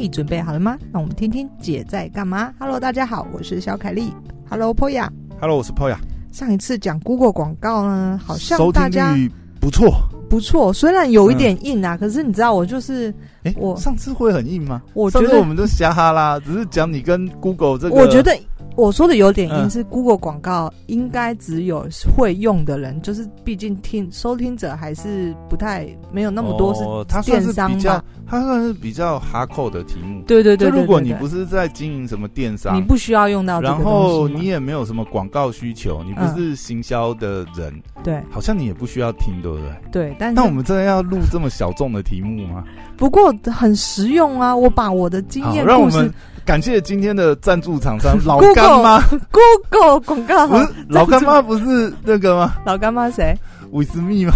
你准备好了吗？让我们听听姐在干嘛。Hello，大家好，我是小凯丽。Hello，Poya。Hello，我是 Poya。上一次讲 Google 广告呢，好像大家收听率不错，不错，虽然有一点硬啊，嗯、可是你知道我就是，我上次会很硬吗？我觉得我们都瞎哈啦，只是讲你跟 Google 这个，我觉得。我说的有点硬，是 Google 广告应该只有会用的人，嗯、就是毕竟听收听者还是不太没有那么多是电商嘛，它算是比较 hardcore 的题目。对对对，如果你不是在经营什么电商，你不需要用到然后你也没有什么广告需求，你不是行销的人，对、嗯，好像你也不需要听，对不对？对，但是那我们真的要录这么小众的题目吗？不过很实用啊，我把我的经验让我们。感谢今天的赞助厂商 老干妈，Google 广告不是 老干妈不是那个吗？老干妈谁？维斯密吗？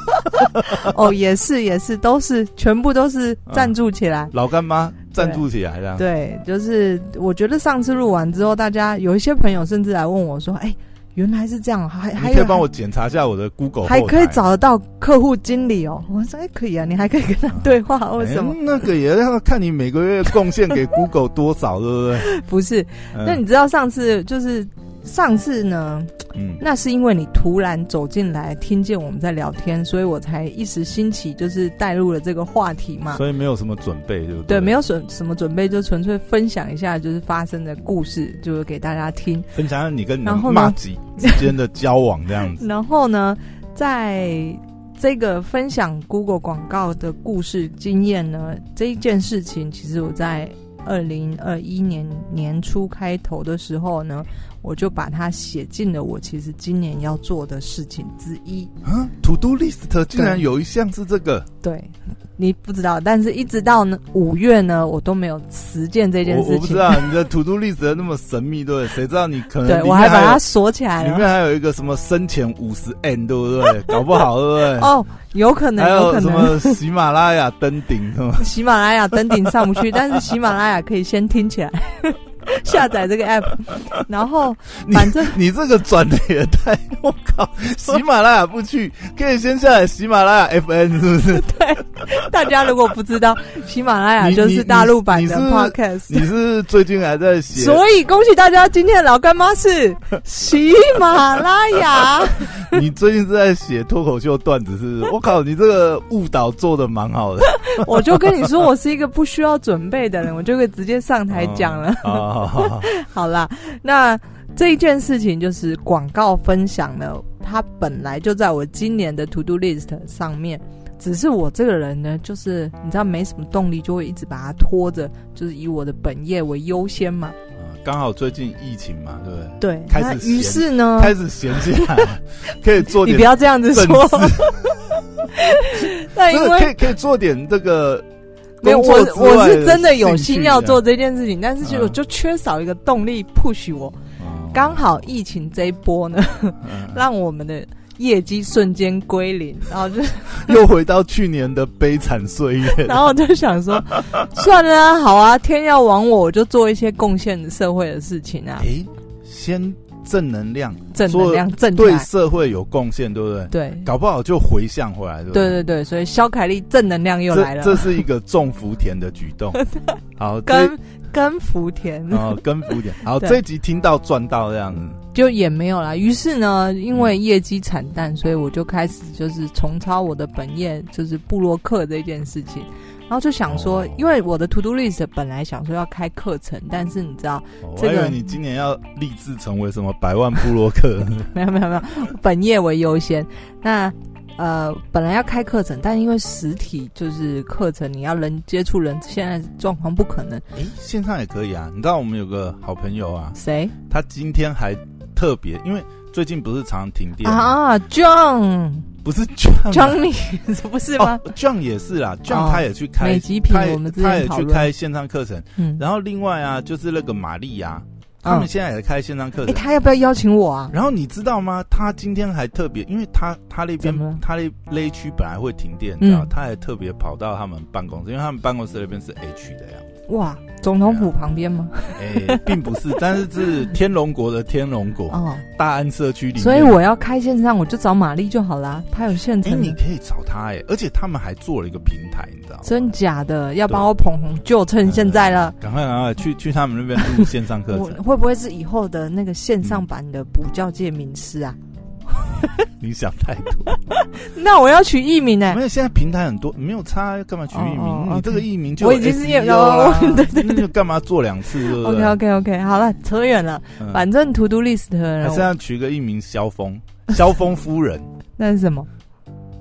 哦，也是也是，都是全部都是赞助起来。啊、老干妈赞助起来的。对，就是我觉得上次录完之后，大家有一些朋友甚至来问我说：“哎、欸。”原来是这样，还还可以帮我检查一下我的 Google，还可以找得到客户经理哦。我说哎，可以啊，你还可以跟他对话，为什么？欸、那个也要看你每个月贡献给 Google 多少，对不对？不是，那你知道上次就是。上次呢，嗯，那是因为你突然走进来，听见我们在聊天，所以我才一时兴起，就是带入了这个话题嘛。所以没有什么准备，对不对？对，没有什什么准备，就纯粹分享一下，就是发生的故事，就是给大家听。分享一下你跟你麻吉之间的交往这样子。然后呢，在这个分享 Google 广告的故事经验呢，这一件事情，其实我在二零二一年年初开头的时候呢。我就把它写进了我其实今年要做的事情之一。啊，To Do List 竟然有一项是这个？对，你不知道，但是一直到呢五月呢，我都没有实践这件事情。我，我不知道你的 To Do List 那么神秘，对不对？谁知道你可能对我还把它锁起来了，里面还有一个什么生前五十 N，对不对？搞不好，对不对？哦，有可能，有可能。还有什么喜马拉雅登顶？喜马拉雅登顶上不去，但是喜马拉雅可以先听起来。下载这个 app，然后 反正你，你这个转的也太……我靠！喜马拉雅不去，可以先下载喜马拉雅 FN 是不是？对，大家如果不知道，喜马拉雅就是大陆版的 podcast。你是，你是最近还在写？所以恭喜大家，今天的老干妈是喜马拉雅。你最近是在写脱口秀段子，是不是？我靠，你这个误导做的蛮好的。我就跟你说，我是一个不需要准备的人，我就可以直接上台讲了。好啦，那这一件事情就是广告分享呢，它本来就在我今年的 To Do List 上面，只是我这个人呢，就是你知道没什么动力，就会一直把它拖着，就是以我的本业为优先嘛。刚好最近疫情嘛，对不对？对，开始。于是呢，开始闲起来，可以做点。你不要这样子说。那因为可以可以做点这个。没有，我我是真的有心要做这件事情，但是就就缺少一个动力 push 我。刚好疫情这一波呢，让我们的业绩瞬间归零，然后就 又回到去年的悲惨岁月。然后我就想说，算了啊，好啊，天要亡我，我就做一些贡献社会的事情啊。诶，先。正能量，正能量，正对社会有贡献，对不对？对，搞不好就回向回来，对不对？对对对，所以肖凯丽正能量又来了，这，这是一个种福田的举动。好，跟跟福田，哦，跟福田。好，这一集听到赚到这样子，就也没有啦。于是呢，因为业绩惨淡，所以我就开始就是重操我的本业，就是布洛克这件事情。然后就想说，因为我的 To Do List 本来想说要开课程，但是你知道，这个、你今年要立志成为什么百万部落客？没有没有没有，本业为优先。那呃，本来要开课程，但因为实体就是课程，你要人接触人，现在状况不可能。哎，线上也可以啊。你知道我们有个好朋友啊，谁？他今天还特别，因为最近不是常常停电啊，John。不是 John，Johnny 不是吗、oh,？John 也是啦，John 他也去开，美极品我们之前他也去开线上课程。嗯，然后另外啊，就是那个玛丽亚，他们现在也开线上课程。哎，他要不要邀请我啊？然后你知道吗？他今天还特别，因为他他那边他那那一区本来会停电，知道？他还特别跑到他们办公室，因为他们办公室那边是区的呀。哇，总统府旁边吗？哎，并不是，但是是天龙国的天龙国哦，大安社区里面。所以我要开线上，我就找玛丽就好啦。他有现成。哎，你可以找他哎，而且他们还做了一个平台，你知道吗？真假的？要帮我捧红，就趁现在了。赶快赶快去去他们那边录线上课程。会不会是以后的那个线上版的补教界名师啊？你想太多，那我要取艺名呢？没有，现在平台很多，没有差，干嘛取艺名？你这个艺名就我已经是有了，对对，那就干嘛做两次？对对？OK OK OK，好了，扯远了，嗯、反正 To Do List 还是要取个艺名，萧峰，萧峰夫人，那是什么？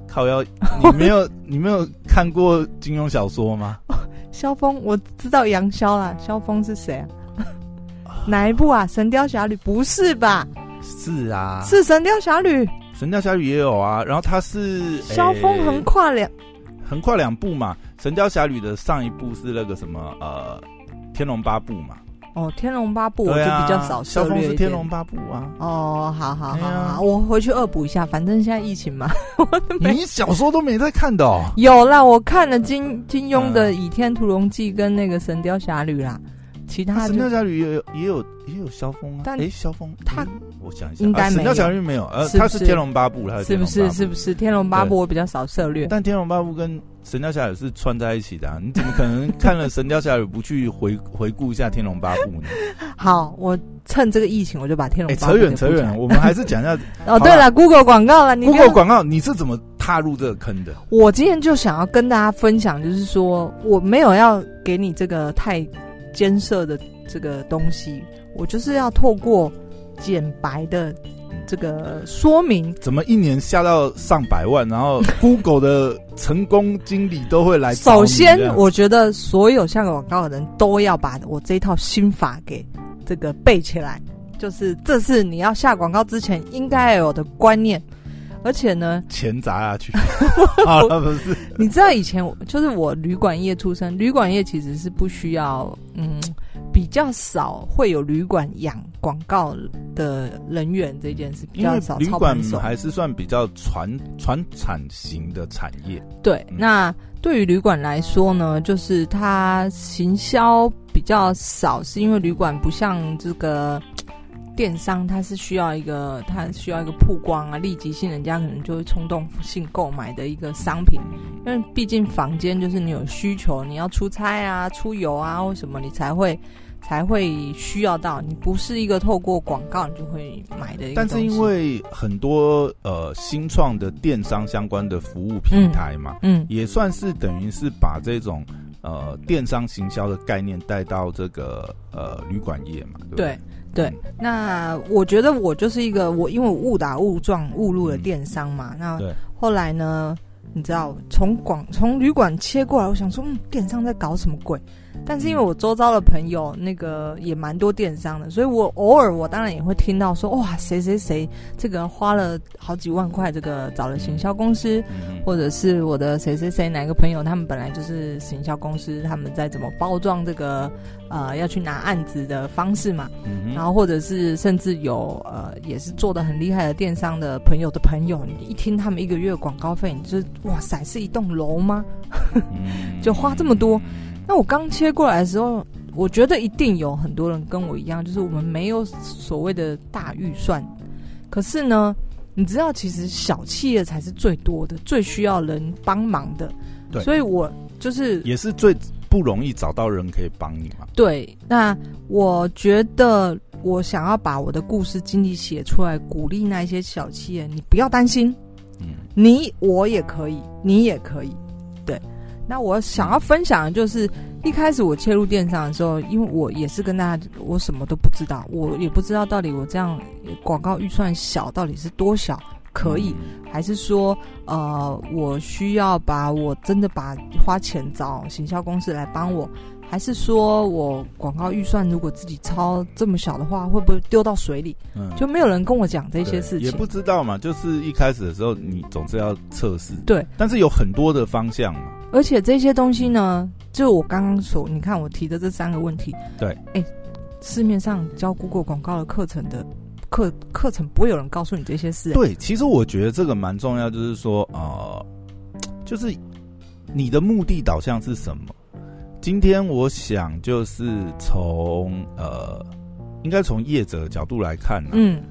靠腰，你没有你没有看过金庸小说吗？萧峰，我知道杨逍啦，萧峰是谁啊？哪一部啊？《神雕侠侣》不是吧？是啊，是《神雕侠侣》，《神雕侠侣》也有啊。然后他是萧峰横跨两横跨两部嘛，《神雕侠侣》的上一部是那个什么呃《天龙八部》嘛。哦，《天龙八部》我就比较少涉猎。萧峰是《天龙八部》啊。哦，好好好好，我回去恶补一下，反正现在疫情嘛。我你小说都没在看的哦？有啦，我看了金金庸的《倚天屠龙记》跟那个《神雕侠侣》啦。其他神雕侠侣也有也有也有萧峰啊，但哎，萧峰他我想一下，应该没有。神雕侠侣没有，呃，他是天龙八部，他是不是是不是天龙八部我比较少涉略，但天龙八部跟神雕侠侣是串在一起的，你怎么可能看了神雕侠侣不去回 回顾一下天龙八部呢？好，我趁这个疫情，我就把天龙扯远扯远，我们还是讲一下 哦。对了，Google 广告了，Google 广告，你是怎么踏入这个坑的？我今天就想要跟大家分享，就是说我没有要给你这个太艰涩的。这个东西，我就是要透过简白的这个说明，怎么一年下到上百万，然后 Google 的成功经理都会来。首先，我觉得所有下广告的人都要把我这一套心法给这个背起来，就是这是你要下广告之前应该有的观念。而且呢，钱砸下去，好 了不是？你知道以前就是我旅馆业出身，旅馆业其实是不需要，嗯，比较少会有旅馆养广告的人员这件事比较少。旅馆还是算比较传传产型的产业。对，嗯、那对于旅馆来说呢，就是它行销比较少，是因为旅馆不像这个。电商它是需要一个，它需要一个曝光啊，立即性，人家可能就会冲动性购买的一个商品。因为毕竟房间就是你有需求，你要出差啊、出游啊或什么，你才会才会需要到。你不是一个透过广告你就会买的一个。但是因为很多呃新创的电商相关的服务平台嘛，嗯，嗯也算是等于是把这种呃电商行销的概念带到这个呃旅馆业嘛，对不对？对对，那我觉得我就是一个我，因为我误打误撞误入了电商嘛。嗯、那后来呢，你知道从广从旅馆切过来，我想说，嗯，电商在搞什么鬼？但是因为我周遭的朋友那个也蛮多电商的，所以我偶尔我当然也会听到说，哇，谁谁谁这个花了好几万块，这个找了行销公司，或者是我的谁谁谁哪个朋友，他们本来就是行销公司，他们在怎么包装这个呃要去拿案子的方式嘛，然后或者是甚至有呃也是做的很厉害的电商的朋友的朋友，你一听他们一个月广告费，你就哇塞，是一栋楼吗？就花这么多。那我刚切过来的时候，我觉得一定有很多人跟我一样，就是我们没有所谓的大预算。可是呢，你知道，其实小企业才是最多的，最需要人帮忙的。对，所以我就是也是最不容易找到人可以帮你嘛。对，那我觉得我想要把我的故事经历写出来，鼓励那些小企业，你不要担心，嗯，你我也可以，你也可以，对。那我想要分享的就是，一开始我切入电商的时候，因为我也是跟大家，我什么都不知道，我也不知道到底我这样广告预算小到底是多小可以，还是说，呃，我需要把我真的把花钱找行销公司来帮我，还是说我广告预算如果自己超这么小的话，会不会丢到水里？嗯，就没有人跟我讲这些事情，也不知道嘛。就是一开始的时候，你总是要测试，对，但是有很多的方向嘛。而且这些东西呢，就我刚刚所，你看我提的这三个问题，对，哎，市面上教 Google 广告的课程的课课程，不会有人告诉你这些事。对，其实我觉得这个蛮重要，就是说，呃，就是你的目的导向是什么？今天我想就是从呃，应该从业者的角度来看，嗯，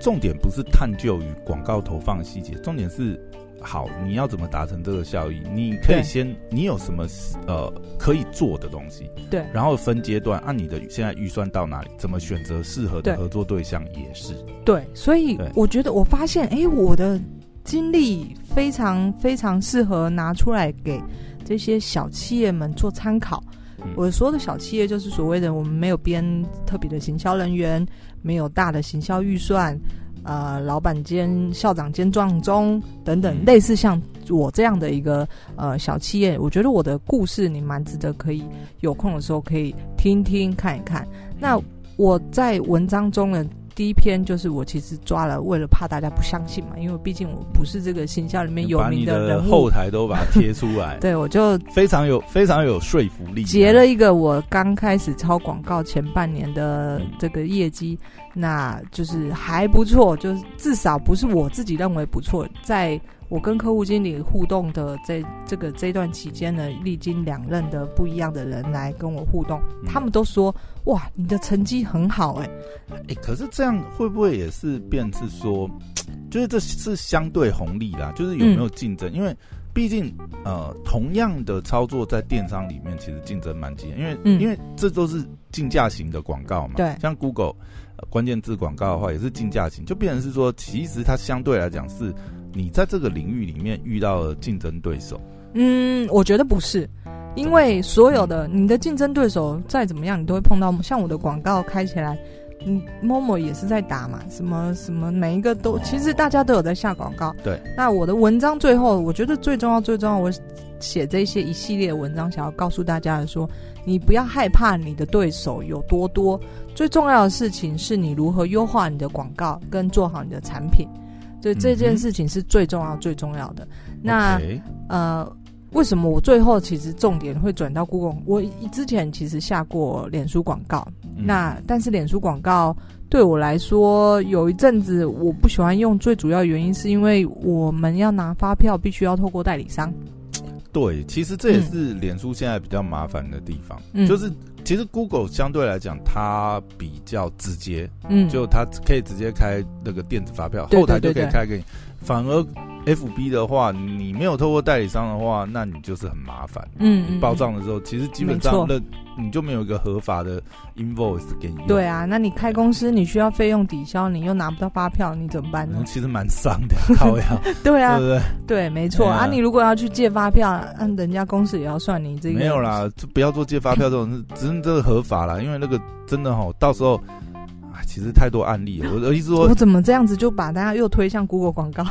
重点不是探究与广告投放细节，重点是好，你要怎么达成这个效益？你可以先，你有什么呃可以做的东西？对，然后分阶段，按你的现在预算到哪里，怎么选择适合的合作对象也是对。所以我觉得我发现，哎，我的经历非常非常适合拿出来给。这些小企业们做参考。我说的小企业就是所谓的我们没有编特别的行销人员，没有大的行销预算，呃，老板兼校长兼壮中等等，类似像我这样的一个呃小企业，我觉得我的故事你蛮值得可以有空的时候可以听听看一看。那我在文章中呢。第一篇就是我其实抓了，为了怕大家不相信嘛，因为毕竟我不是这个形象里面有名的人物，把你的后台都把它贴出来，对，我就非常有非常有说服力，截了一个我刚开始抄广告前半年的这个业绩，那就是还不错，就是至少不是我自己认为不错，在。我跟客户经理互动的这这个这段期间呢，历经两任的不一样的人来跟我互动，嗯、他们都说：“哇，你的成绩很好哎、欸！”哎、欸，可是这样会不会也是变是说，就是这是相对红利啦？就是有没有竞争？嗯、因为毕竟呃，同样的操作在电商里面其实竞争蛮激烈，因为、嗯、因为这都是竞价型的广告嘛。对，像 Google、呃、关键字广告的话也是竞价型，就变成是说，其实它相对来讲是。你在这个领域里面遇到了竞争对手？嗯，我觉得不是，因为所有的你的竞争对手再怎么样，你都会碰到。像我的广告开起来，嗯，Momo 也是在打嘛，什么什么，每一个都其实大家都有在下广告。对。那我的文章最后，我觉得最重要最重要，我写这些一系列文章，想要告诉大家的说，你不要害怕你的对手有多多，最重要的事情是你如何优化你的广告，跟做好你的产品。所以这件事情是最重要、最重要的。那呃，为什么我最后其实重点会转到 Google？我之前其实下过脸书广告，嗯、那但是脸书广告对我来说有一阵子我不喜欢用，最主要原因是因为我们要拿发票必须要透过代理商。对，其实这也是脸书现在比较麻烦的地方，嗯、就是。其实 Google 相对来讲，它比较直接，嗯，就它可以直接开那个电子发票，后台就可以开给你，反而。FB 的话，你没有透过代理商的话，那你就是很麻烦。嗯，你报账的时候，其实基本上那你就没有一个合法的 invoice 给你用。对啊，那你开公司，你需要费用抵消，你又拿不到发票，你怎么办呢？其实蛮伤的，靠呀。对啊，对不对？对，没错啊。你如果要去借发票，按人家公司也要算你这个。没有啦，就不要做借发票这种事，只是这个合法啦，因为那个真的哈，到时候。其实太多案例了，我的意思说，我怎么这样子就把大家又推向 Google 广告？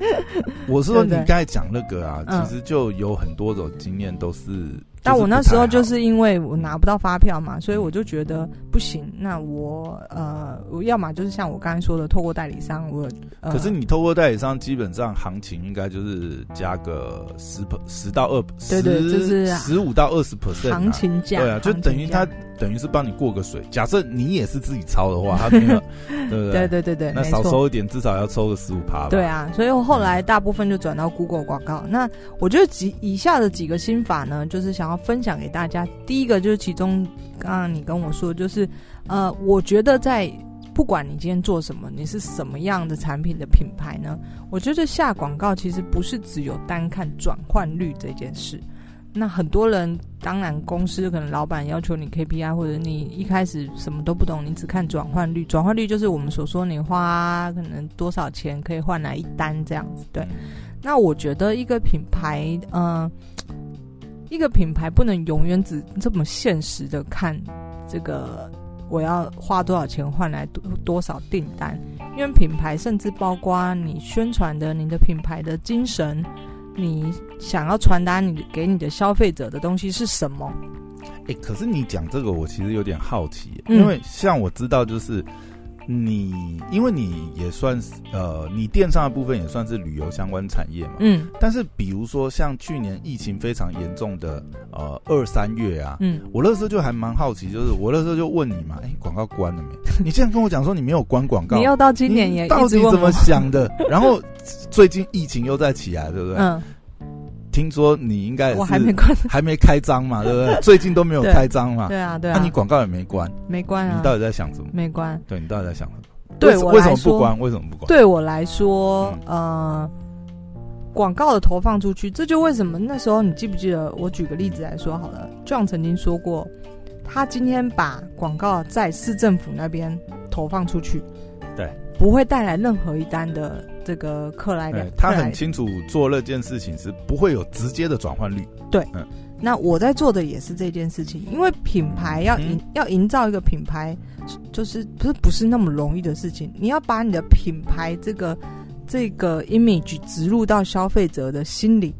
我是说，你刚才讲那个啊，其实就有很多种经验都是。但我那时候就是因为我拿不到发票嘛，所以我就觉得不行。那我呃，我要么就是像我刚才说的，透过代理商。我、呃、可是你透过代理商，基本上行情应该就是加个十十到二，对对，就是十五到二十 percent 行情价。对啊，就等于他等于是帮你过个水。假设你也是自己抄的话，他没有，对不对？对对对对，那少收一点，至少要抽个十五趴吧。对啊，所以我后来大部分就转到 Google 广告。那我觉得几以下的几个心法呢，就是想要分享给大家。第一个就是其中刚刚你跟我说，就是呃，我觉得在不管你今天做什么，你是什么样的产品的品牌呢？我觉得下广告其实不是只有单看转换率这件事。那很多人当然公司可能老板要求你 KPI，或者你一开始什么都不懂，你只看转换率。转换率就是我们所说你花可能多少钱可以换来一单这样子。对。那我觉得一个品牌，嗯、一个品牌不能永远只这么现实的看这个，我要花多少钱换来多多少订单，因为品牌甚至包括你宣传的你的品牌的精神，你想要传达你给你的消费者的东西是什么？哎、欸，可是你讲这个，我其实有点好奇，因为像我知道就是你因为你也算是呃，你电商的部分也算是旅游相关产业嘛，嗯，但是比如说像去年疫情非常严重的呃二三月啊，嗯，我那时候就还蛮好奇，就是我那时候就问你嘛，哎、欸，广告关了没？你竟然跟我讲说你没有关广告，你要到今年也到底怎么想的？然后最近疫情又在起来，对不对？嗯。听说你应该我还没关，还没开张嘛，对不对？最近都没有开张嘛，对啊，对啊。那你广告也没关，没关啊？你到底在想什么？没关。对，你到底在想什么？对我来说，为什么不关？为什么不关？对我来说，呃，广告的投放出去，这就为什么那时候你记不记得？我举个例子来说好了，John 曾经说过，他今天把广告在市政府那边投放出去，对，不会带来任何一单的。这个克莱的，他很清楚做那件事情是不会有直接的转换率。对，嗯，那我在做的也是这件事情，因为品牌要营、嗯、要营造一个品牌，就是不是不是那么容易的事情。你要把你的品牌这个这个 image 植入到消费者的心里，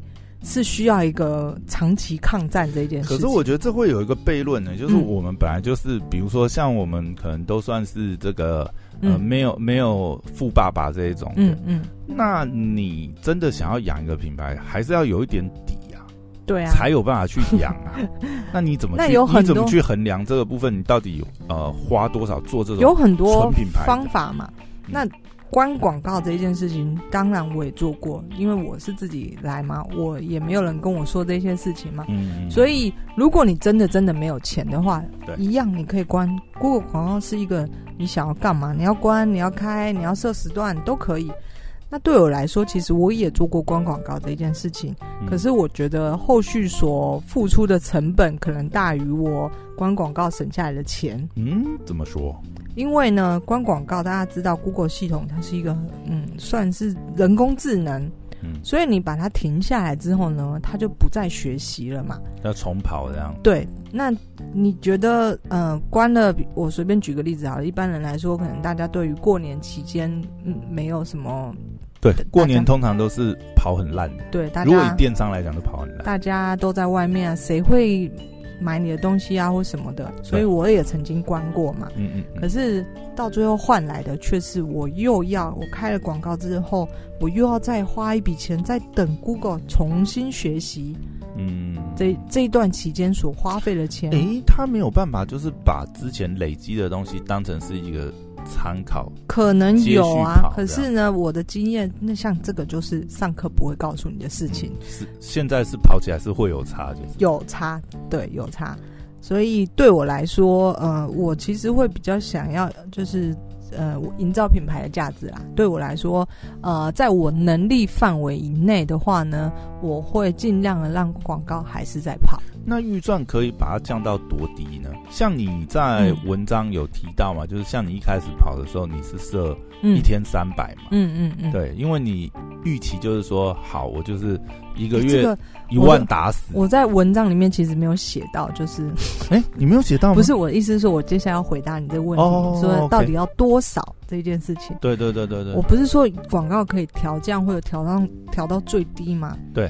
是需要一个长期抗战这件事情。可是我觉得这会有一个悖论呢，就是我们本来就是，嗯、比如说像我们可能都算是这个。呃，没有没有富爸爸这一种，嗯嗯，那你真的想要养一个品牌，还是要有一点底呀？对啊，才有办法去养啊。那你怎么去？你怎么去衡量这个部分？你到底呃花多少做这种有很多品牌方法嘛？那。关广告这件事情，当然我也做过，因为我是自己来嘛，我也没有人跟我说这些事情嘛。嗯，所以如果你真的真的没有钱的话，对，一样你可以关。Google 广告是一个你想要干嘛，你要关，你要开，你要设时段都可以。那对我来说，其实我也做过关广告这件事情，嗯，可是我觉得后续所付出的成本可能大于我关广告省下来的钱。嗯，怎么说？因为呢，关广告大家知道，Google 系统它是一个嗯，算是人工智能，嗯，所以你把它停下来之后呢，它就不再学习了嘛，要重跑这样。对，那你觉得呃，关了？我随便举个例子好了，一般人来说，可能大家对于过年期间嗯，没有什么。对，过年通常都是跑很烂的。对，大家如果以电商来讲，都跑很烂。大家都在外面啊，谁会？买你的东西啊，或什么的，所以我也曾经关过嘛。嗯嗯，嗯。可是到最后换来的却是我又要我开了广告之后，我又要再花一笔钱，再等 Google 重新学习。嗯。这这一段期间所花费的钱，诶，他没有办法，就是把之前累积的东西当成是一个。参考可能有啊，可是呢，我的经验，那像这个就是上课不会告诉你的事情。嗯、是现在是跑起来是会有差，就是有差，对，有差。所以对我来说，呃，我其实会比较想要，就是呃，营造品牌的价值啦。对我来说，呃，在我能力范围以内的话呢，我会尽量的让广告还是在跑。那预算可以把它降到多低呢？像你在文章有提到嘛，嗯、就是像你一开始跑的时候，你是设一天三百嘛？嗯嗯嗯，对，因为你预期就是说，好，我就是一个月一万打死。我在文章里面其实没有写到，就是，哎、欸，你没有写到吗？不是，我的意思是说，我接下来要回答你这个问题，哦、说到底要多少这件事情？对对对对对，我不是说广告可以调降或者调到调到最低吗？对。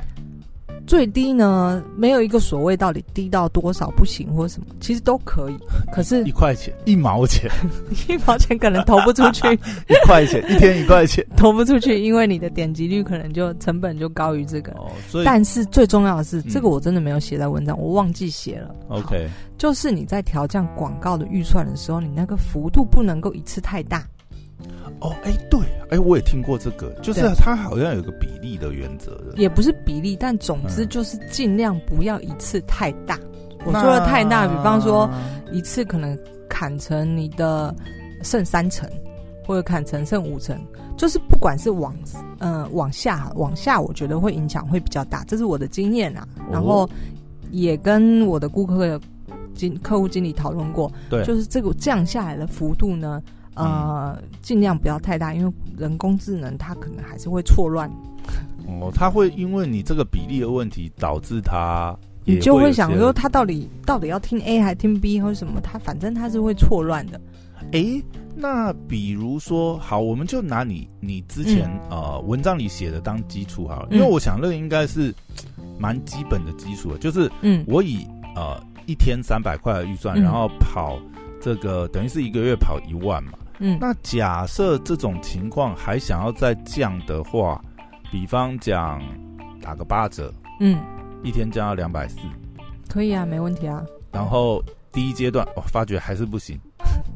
最低呢，没有一个所谓到底低到多少不行或什么，其实都可以。可是，一块钱、一毛钱、一毛钱可能投不出去。一块钱一天一块钱投不出去，因为你的点击率可能就成本就高于这个。哦，所以但是最重要的是，嗯、这个我真的没有写在文章，我忘记写了。OK，就是你在调降广告的预算的时候，你那个幅度不能够一次太大。哦，哎，对，哎，我也听过这个，就是它好像有个比例的原则的，也不是比例，但总之就是尽量不要一次太大。嗯、我说的太大，比方说一次可能砍成你的剩三成，或者砍成剩五成，就是不管是往呃往下往下，我觉得会影响会比较大，这是我的经验啊。然后也跟我的顾客的经客户经理讨论过，对，就是这个降下来的幅度呢。呃，尽量不要太大，因为人工智能它可能还是会错乱。哦，它会因为你这个比例的问题导致它，你就会想说，它到底到底要听 A 还听 B 或者什么？它反正它是会错乱的。哎、欸，那比如说，好，我们就拿你你之前、嗯、呃文章里写的当基础好了，因为我想那个应该是蛮基本的基础，就是嗯，我以呃一天三百块的预算，然后跑这个等于是一个月跑一万嘛。嗯，那假设这种情况还想要再降的话，比方讲打个八折，嗯，一天降到两百四，可以啊，没问题啊。然后第一阶段，我、哦、发觉还是不行。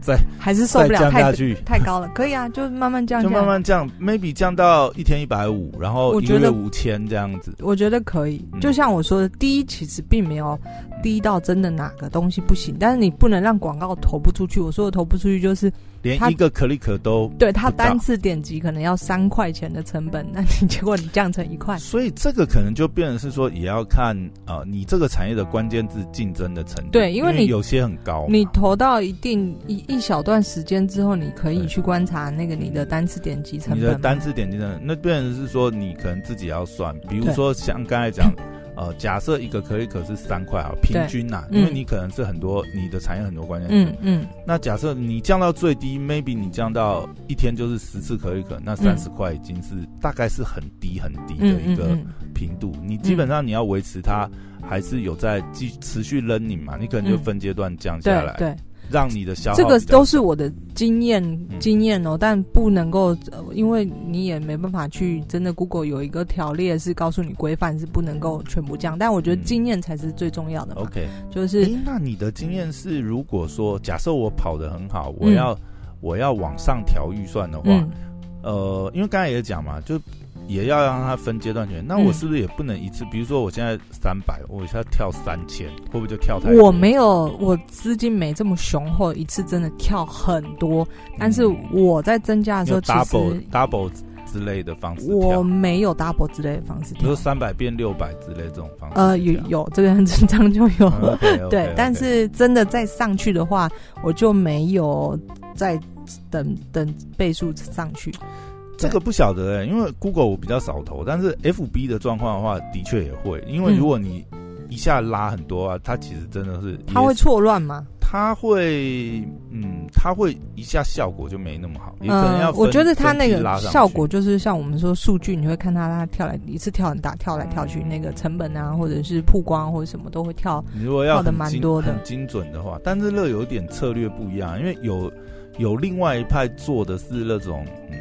再 还是受不了降下去太，太高了，可以啊，就慢慢降，就慢慢降，maybe 降到一天一百五，然后一个月五千这样子，我觉得可以。就像我说的，第一其实并没有低到真的哪个东西不行，但是你不能让广告投不出去。我说的投不出去就是。连一个 click 都对，他单次点击可能要三块钱的成本，那你结果你降成一块，所以这个可能就变成是说，也要看呃你这个产业的关键字竞争的程度。对，因为你为有些很高，你投到一定一一小段时间之后，你可以去观察那个你的单次点击成本。你的单次点击成本，那变成是说你可能自己要算，比如说像刚才讲。呃，假设一个可以可是三块啊，平均呐、啊，因为你可能是很多你的产业很多关键词，嗯嗯，那假设你降到最低，maybe 你降到一天就是十次可以可，那三十块已经是大概是很低很低的一个频度，你基本上你要维持它还是有在继持续 learning 嘛，你可能就分阶段降下来，对。让你的消耗，这个都是我的经验经验哦，但不能够，因为你也没办法去真的 Google 有一个条例是告诉你规范是不能够全部降，但我觉得经验才是最重要的。OK，就是，那你的经验是，如果说假设我跑得很好，我要我要往上调预算的话，呃，因为刚才也讲嘛，就。也要让它分阶段权，那我是不是也不能一次？嗯、比如说我现在三百，我一下跳三千，会不会就跳太多？我没有，我资金没这么雄厚，一次真的跳很多。但是我在增加的时候，其实 double double 之类的方式，我没有 double 之类的方式，比如三百变六百之类这种方式。呃，有有这个很正常就有，嗯、okay, okay, 对。Okay. 但是真的再上去的话，我就没有再等等倍数上去。这个不晓得哎、欸，因为 Google 我比较少投，但是 FB 的状况的话，的确也会。因为如果你一下拉很多啊，它其实真的是它会错乱吗？它会，嗯，它会一下效果就没那么好。你可能要、呃，我觉得它那个效果就是像我们说数据，你会看它它跳来一次跳很大，跳来跳去，那个成本啊，或者是曝光或者什么都会跳。你如果要的蛮多的，很精准的话，但是乐有点策略不一样，因为有有另外一派做的是那种，嗯。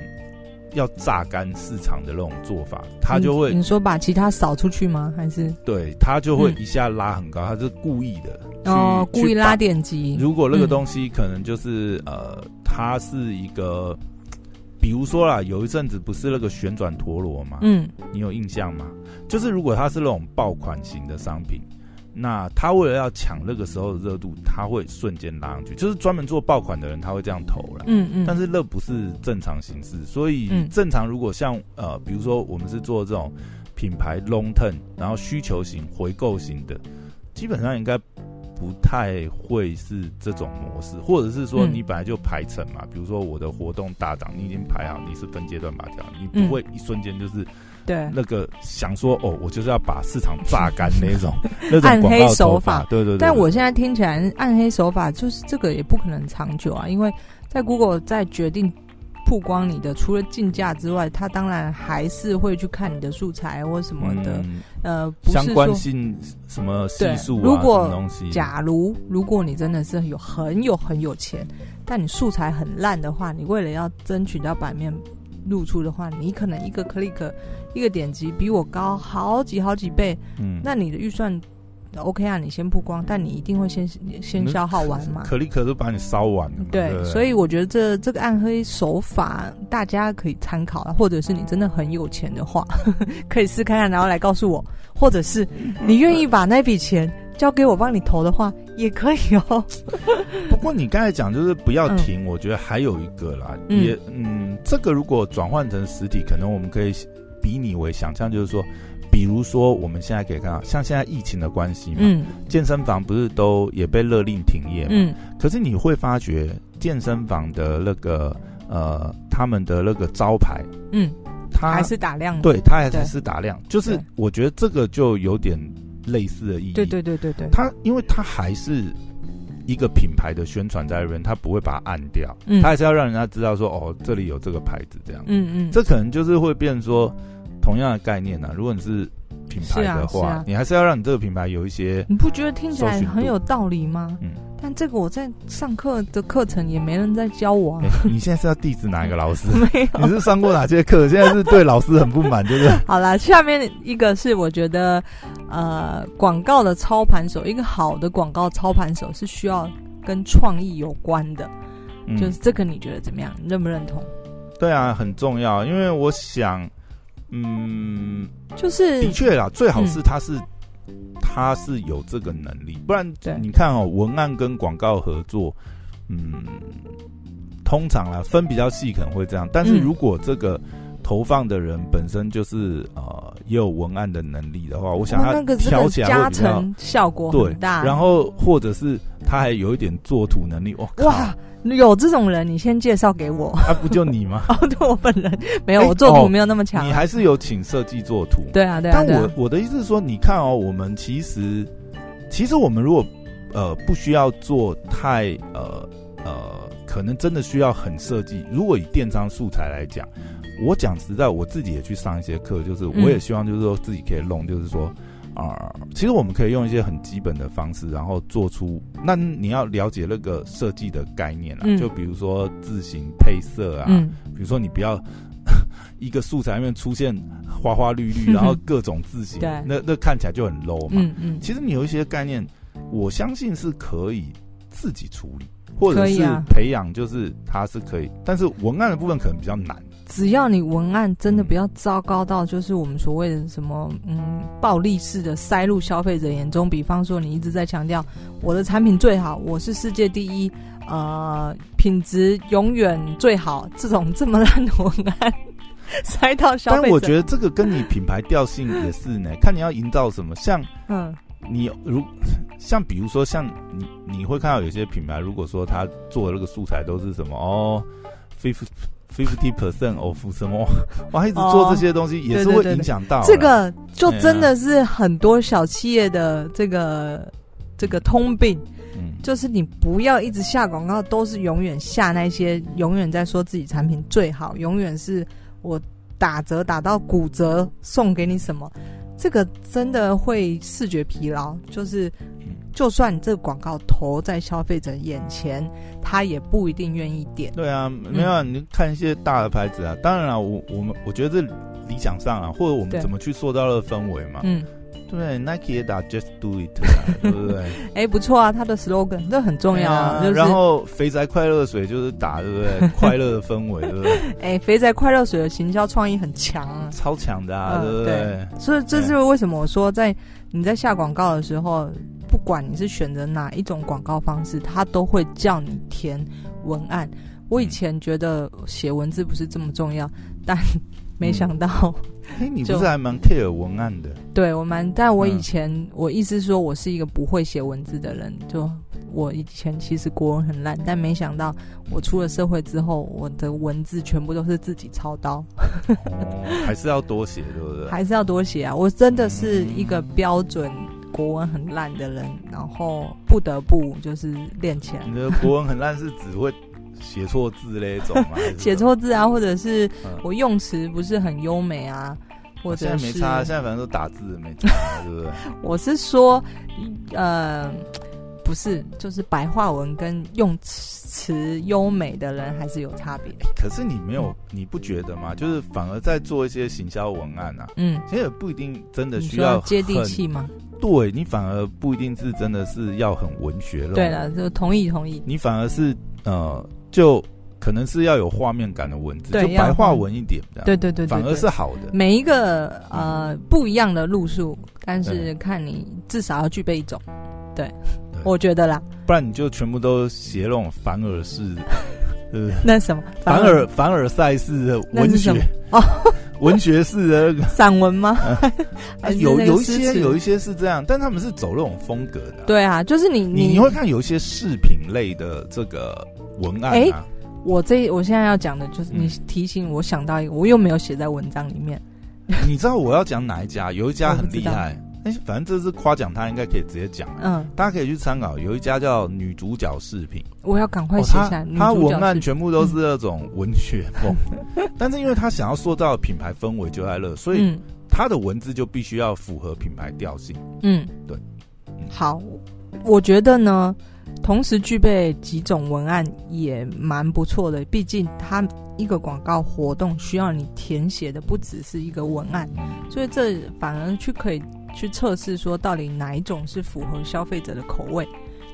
要榨干市场的那种做法，他就会你说把其他扫出去吗？还是对他就会一下拉很高，嗯、他是故意的哦，故意拉点击。如果那个东西可能就是、嗯、呃，它是一个，比如说啦，有一阵子不是那个旋转陀螺嘛，嗯，你有印象吗？就是如果它是那种爆款型的商品。那他为了要抢那个时候的热度，他会瞬间拉上去，就是专门做爆款的人，他会这样投了。嗯嗯。但是那不是正常形式，所以正常如果像呃，比如说我们是做这种品牌 long term，然后需求型回购型的，基本上应该不太会是这种模式，或者是说你本来就排程嘛，比如说我的活动大档，你已经排好，你是分阶段把它调，你不会一瞬间就是。对，那个想说哦，我就是要把市场榨干那种 那种暗黑手法，对对对。但我现在听起来，暗黑手法就是这个也不可能长久啊，因为在 Google 在决定曝光你的，除了竞价之外，他当然还是会去看你的素材或什么的，嗯、呃，不是相关性什么系数啊，如果东西。假如如果你真的是有很有很有钱，但你素材很烂的话，你为了要争取到版面。露出的话，你可能一个 click 一个点击比我高好几好几倍，嗯，那你的预算 OK 啊？你先曝光，但你一定会先先消耗完嘛？click 都把你烧完了。对，对，所以我觉得这这个暗黑手法大家可以参考啊，或者是你真的很有钱的话，呵 呵可以试看看，然后来告诉我，或者是你愿意把那笔钱。交给我帮你投的话也可以哦。不过你刚才讲就是不要停，嗯、我觉得还有一个啦，嗯。也嗯，这个如果转换成实体，可能我们可以比拟为想象，就是说，比如说我们现在可以看到，像现在疫情的关系嘛，嗯，健身房不是都也被勒令停业嘛，嗯，可是你会发觉健身房的那个呃，他们的那个招牌，嗯，他还是打亮的，对，他还是打量，就是我觉得这个就有点。类似的意义，对对对对对，它因为它还是一个品牌的宣传在那边，它不会把它按掉，嗯，它还是要让人家知道说，哦，这里有这个牌子这样，嗯嗯，这可能就是会变成说同样的概念呢、啊。如果你是品牌的话，啊啊、你还是要让你这个品牌有一些，你不觉得听起来很有道理吗？嗯。但这个我在上课的课程也没人在教我啊。欸、你现在是要 diss 哪一个老师？没有，你是上过哪些课？现在是对老师很不满，对不对？好啦，下面一个是我觉得，呃，广告的操盘手，一个好的广告操盘手是需要跟创意有关的。嗯、就是这个，你觉得怎么样？你认不认同？对啊，很重要，因为我想，嗯，就是的确啦，最好是他是。嗯他是有这个能力，不然你看哦，文案跟广告合作，嗯，通常啊分比较细可能会这样，但是如果这个投放的人本身就是呃也有文案的能力的话，我想他挑起来会比较加成效果很大。对，然后或者是他还有一点作图能力，哇哇。有这种人，你先介绍给我。啊，不就你吗？哦，对，我本人 没有，我做图没有那么强。你还是有请设计做图。对啊，对啊。但我我的意思是说，你看哦，我们其实其实我们如果呃不需要做太呃呃，可能真的需要很设计。如果以电商素材来讲，我讲实在，我自己也去上一些课，就是我也希望就是说自己可以弄，就是说。啊、呃，其实我们可以用一些很基本的方式，然后做出。那你要了解那个设计的概念啊，嗯、就比如说字型配色啊，嗯、比如说你不要 一个素材里面出现花花绿绿，然后各种字型，嗯、那那看起来就很 low 嘛。嗯嗯。其实你有一些概念，我相信是可以自己处理，或者是培养，就是它是可以，但是文案的部分可能比较难。只要你文案真的不要糟糕到，就是我们所谓的什么嗯暴力式的塞入消费者眼中，比方说你一直在强调我的产品最好，我是世界第一，呃，品质永远最好，这种这么烂的文案 塞到消费者。但我觉得这个跟你品牌调性也是呢，看你要营造什么，像嗯，你如像比如说像你你会看到有些品牌，如果说他做的那个素材都是什么哦，fifty。Fifty percent of 什么？我还一直做这些东西，也是会影响到。这个就真的是很多小企业的这个这个通病，嗯，就是你不要一直下广告，都是永远下那些，永远在说自己产品最好，永远是我打折打到骨折送给你什么，这个真的会视觉疲劳，就是。就算你这个广告投在消费者眼前，他也不一定愿意点。对啊，没有啊，你看一些大的牌子啊。当然了，我我们我觉得这理想上啊，或者我们怎么去塑造那个氛围嘛。嗯，对，Nike 也打 Just Do It，对不对？哎，不错啊，他的 slogan 这很重要啊。然后肥宅快乐水就是打，对不对？快乐的氛围，对不对？哎，肥宅快乐水的行销创意很强啊，超强的啊，对不对？所以这就是为什么我说在你在下广告的时候。不管你是选择哪一种广告方式，他都会叫你填文案。我以前觉得写文字不是这么重要，但没想到，哎、嗯，你不是还蛮 care 文案的？对，我蛮，但我以前，嗯、我意思说我是一个不会写文字的人。就我以前其实国文很烂，但没想到我出了社会之后，我的文字全部都是自己操刀。哦，还是要多写，对不对？还是要多写啊！我真的是一个标准。国文很烂的人，然后不得不就是练起来。你的国文很烂是只会写错字那种吗？写错字啊，或者是我用词不是很优美啊，或者是、啊、现在没差，现在反正都打字没差，对不对？我是说，呃，不是，就是白话文跟用词优美的人还是有差别。可是你没有，你不觉得吗？就是反而在做一些行销文案啊，嗯，其实也不一定真的需要接地气吗？对，你反而不一定是真的是要很文学了。对了，就同意同意。你反而是呃，就可能是要有画面感的文字，就白话文一点的。对对对，反而是好的。每一个呃不一样的路数，但是看你至少要具备一种。对我觉得啦。不然你就全部都写那种凡尔式，呃，那什么凡尔凡尔赛式的文学哦。文学式的那个散文吗？有有一些有一些是这样，但他们是走那种风格的。对啊，就是你你你会看有一些饰品类的这个文案。哎，我这我现在要讲的就是你提醒我想到一个，我又没有写在文章里面。你知道我要讲哪一家？有一家很厉害。哎，反正这是夸奖他，应该可以直接讲。嗯，大家可以去参考，有一家叫女主角饰品。我要赶快写下来。他文案全部都是那种文学风，但是因为他想要塑造品牌氛围就在乐，所以他的文字就必须要符合品牌调性。嗯，对。好，我觉得呢，同时具备几种文案也蛮不错的。毕竟它一个广告活动需要你填写的不只是一个文案，所以这反而去可以去测试说到底哪一种是符合消费者的口味。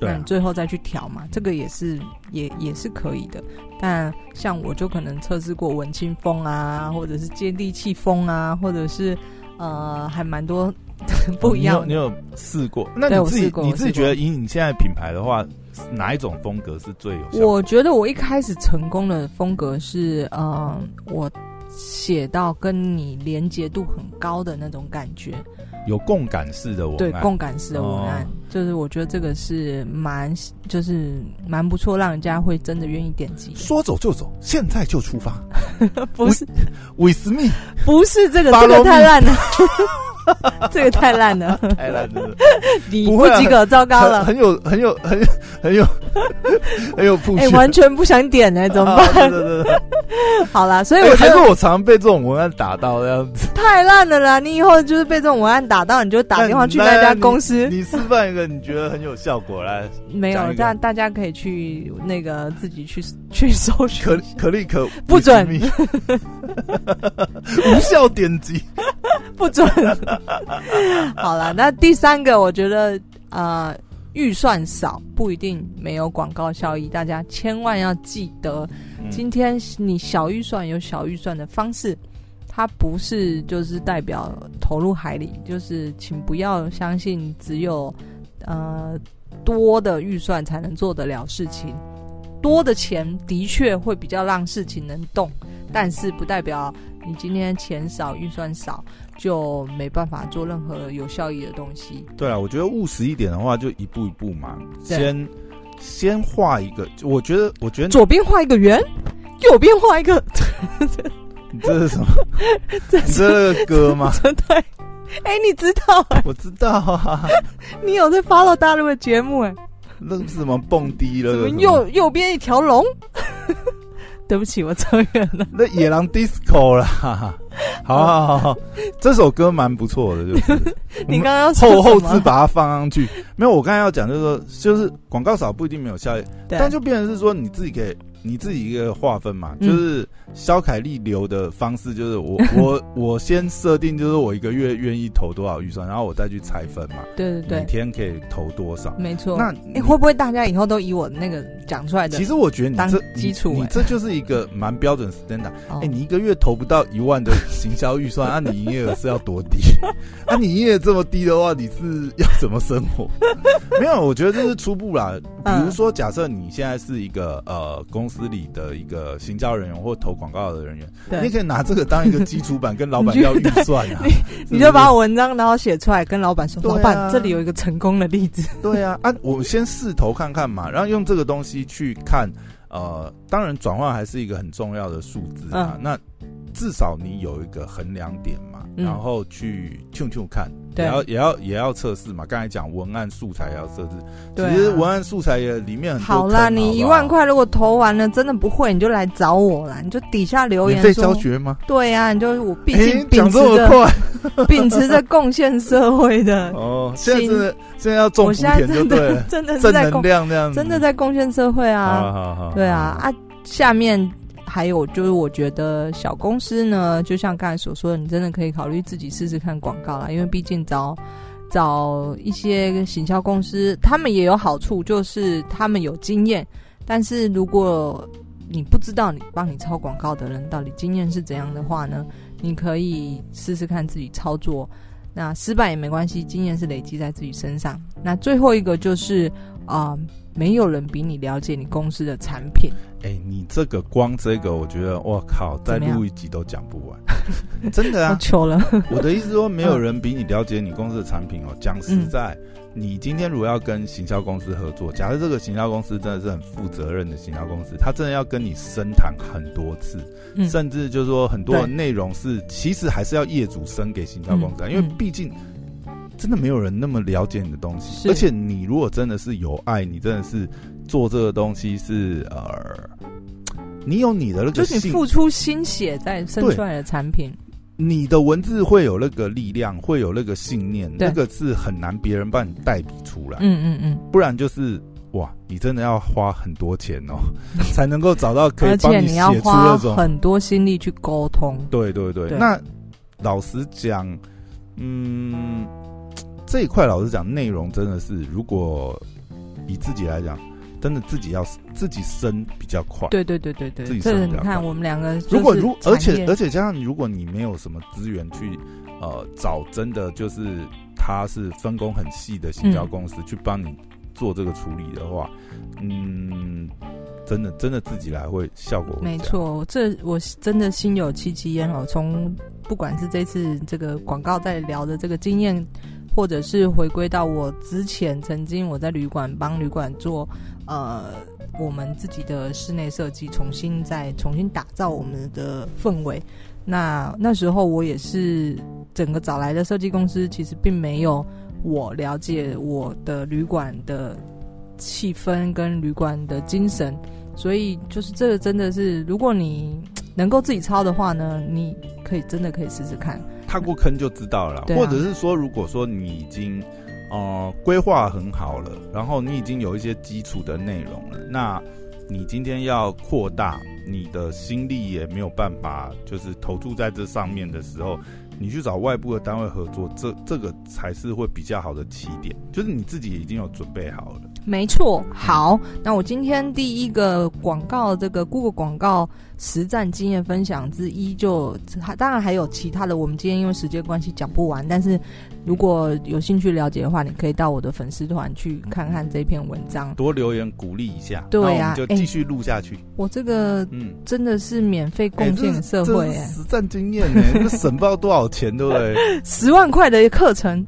那你最后再去调嘛，这个也是也也是可以的。但像我就可能测试过文青风啊，或者是接地气风啊，或者是呃还蛮多 不一样、哦。你有试过？那你自己你自己觉得以你现在品牌的话，哪一种风格是最有效？我觉得我一开始成功的风格是，嗯、呃，我写到跟你连结度很高的那种感觉。有共感式的文案，对，共感式的文案，哦、就是我觉得这个是蛮，就是蛮不错，让人家会真的愿意点击。说走就走，现在就出发，不是，with me，不是这个，这个太烂了。这个太烂了，太烂了，你不及格，糟糕了，很有很有很有很有 很有铺，哎，完全不想点呢，怎么办？对对对，好啦，所以我觉得我常被这种文案打到这样子，太烂了啦！你以后就是被这种文案打到，你就打电话去那家公司，你示范一个你觉得很有效果来，没有，这样大家可以去那个自己去去搜寻，可可立可不准，无效点击。不准。好了，那第三个，我觉得呃，预算少不一定没有广告效益，大家千万要记得，今天你小预算有小预算的方式，它不是就是代表投入海里，就是请不要相信只有呃多的预算才能做得了事情，多的钱的确会比较让事情能动，但是不代表你今天钱少预算少。就没办法做任何有效益的东西。对啊，我觉得务实一点的话，就一步一步嘛。先先画一个，我觉得，我觉得左边画一个圆，右边画一个。你这是什么？这是这个歌吗？对。哎，你知道？我知道啊。你有在 follow 大陆的节目？哎，那是什么蹦迪了？右右边一条龙？对不起，我扯远了。那野狼 disco 啦，好好好好，这首歌蛮不错的，就是 你刚刚后后置把它放上去，没有，我刚才要讲就是说，就是广告少不一定没有效益，但就变成是说你自己可以。你自己一个划分嘛，嗯、就是肖凯丽留的方式，就是我 我我先设定，就是我一个月愿意投多少预算，然后我再去拆分嘛。对对对，每天可以投多少？没错。那你、欸、会不会大家以后都以我那个讲出来的？其实我觉得你这基础、欸，你这就是一个蛮标准 standard。哎、欸，你一个月投不到一万的行销预算，那、啊、你营业额是要多低？那、啊、你营业额这么低的话，你是要怎么生活？没有，我觉得这是初步啦。比如说，假设你现在是一个呃公司里的一个行销人员或投广告的人员，你可以拿这个当一个基础版，跟老板要预算啊。你，就把我文章然后写出来，跟老板说，啊、老板这里有一个成功的例子。对啊，啊，我先试投看看嘛，然后用这个东西去看，呃，当然转换还是一个很重要的数字啊。嗯、那至少你有一个衡量点嘛，嗯、然后去听听看。也要也要也要测试嘛，刚才讲文案素材也要设置，其实文案素材也里面很多好啦，你一万块如果投完了真的不会，你就来找我啦，你就底下留言说。免费教学吗？对呀，你就我毕竟秉持着 秉持着贡献社会的 哦，现在是现在要种福田就对了，真的是在正能量这样，真的在贡献社会啊，好好好，对啊啊，下面。还有就是，我觉得小公司呢，就像刚才所说的，你真的可以考虑自己试试看广告啦。因为毕竟找找一些行销公司，他们也有好处，就是他们有经验。但是如果你不知道你帮你抄广告的人到底经验是怎样的话呢，你可以试试看自己操作。那失败也没关系，经验是累积在自己身上。那最后一个就是啊。没有人比你了解你公司的产品。哎、欸，你这个光这个，我觉得我靠，再录一集都讲不完，真的啊！求了。我的意思说，没有人比你了解你公司的产品哦。讲实在，嗯、你今天如果要跟行销公司合作，假设这个行销公司真的是很负责任的行销公司，他真的要跟你深谈很多次，嗯、甚至就是说很多的内容是其实还是要业主生给行销公司，嗯、因为毕竟。真的没有人那么了解你的东西，而且你如果真的是有爱，你真的是做这个东西是呃，你有你的那个，就是你付出心血在生出来的产品，你的文字会有那个力量，会有那个信念，对。那个是很难别人帮你代笔出来。嗯嗯嗯，不然就是哇，你真的要花很多钱哦，才能够找到可以帮你写出那种很多心力去沟通。对对对，对。那老实讲，嗯，这一块老实讲，内容真的是，如果以自己来讲，真的自己要自己升比较快。对对对对对，自己升比较快。你看我们两个，如果如而且而且加上，如果你没有什么资源去呃找真的就是他是分工很细的行销公司去帮你。做这个处理的话，嗯，真的真的自己来会效果会没错。这我真的心有戚戚焉哦。从不管是这次这个广告在聊的这个经验，或者是回归到我之前曾经我在旅馆帮旅馆做呃我们自己的室内设计，重新再重新打造我们的氛围。那那时候我也是整个找来的设计公司，其实并没有。我了解我的旅馆的气氛跟旅馆的精神，所以就是这个真的是，如果你能够自己抄的话呢，你可以真的可以试试看，踏过坑就知道了。或者是说，如果说你已经呃规划很好了，然后你已经有一些基础的内容了，那你今天要扩大你的心力也没有办法，就是投注在这上面的时候。你去找外部的单位合作，这这个才是会比较好的起点，就是你自己已经有准备好了。没错，好，那我今天第一个广告，这个 Google 广告实战经验分享之一就，就当然还有其他的，我们今天因为时间关系讲不完，但是。如果有兴趣了解的话，你可以到我的粉丝团去看看这篇文章，多留言鼓励一下。对呀、啊，就继续录下去、欸。我这个嗯，真的是免费贡献社会、欸，哎、欸，实战经验呢、欸，省不到多少钱，对不对？十万块的课程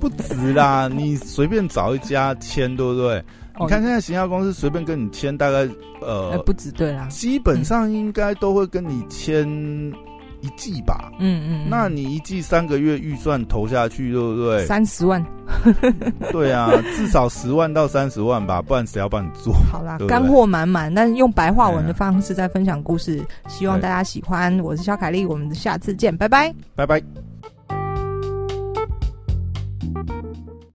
不止啦，你随便找一家签，对不对？哦、你看现在行销公司随便跟你签，大概呃、欸、不止对啦，基本上应该都会跟你签。一季吧，嗯嗯，那你一季三个月预算投下去，对不对？三十万，对啊，至少十万到三十万吧，不然谁要帮你做？好啦，干货满满，但是用白话文的方式在分享故事，希望大家喜欢。我是肖凯丽，我们下次见，拜拜，拜拜。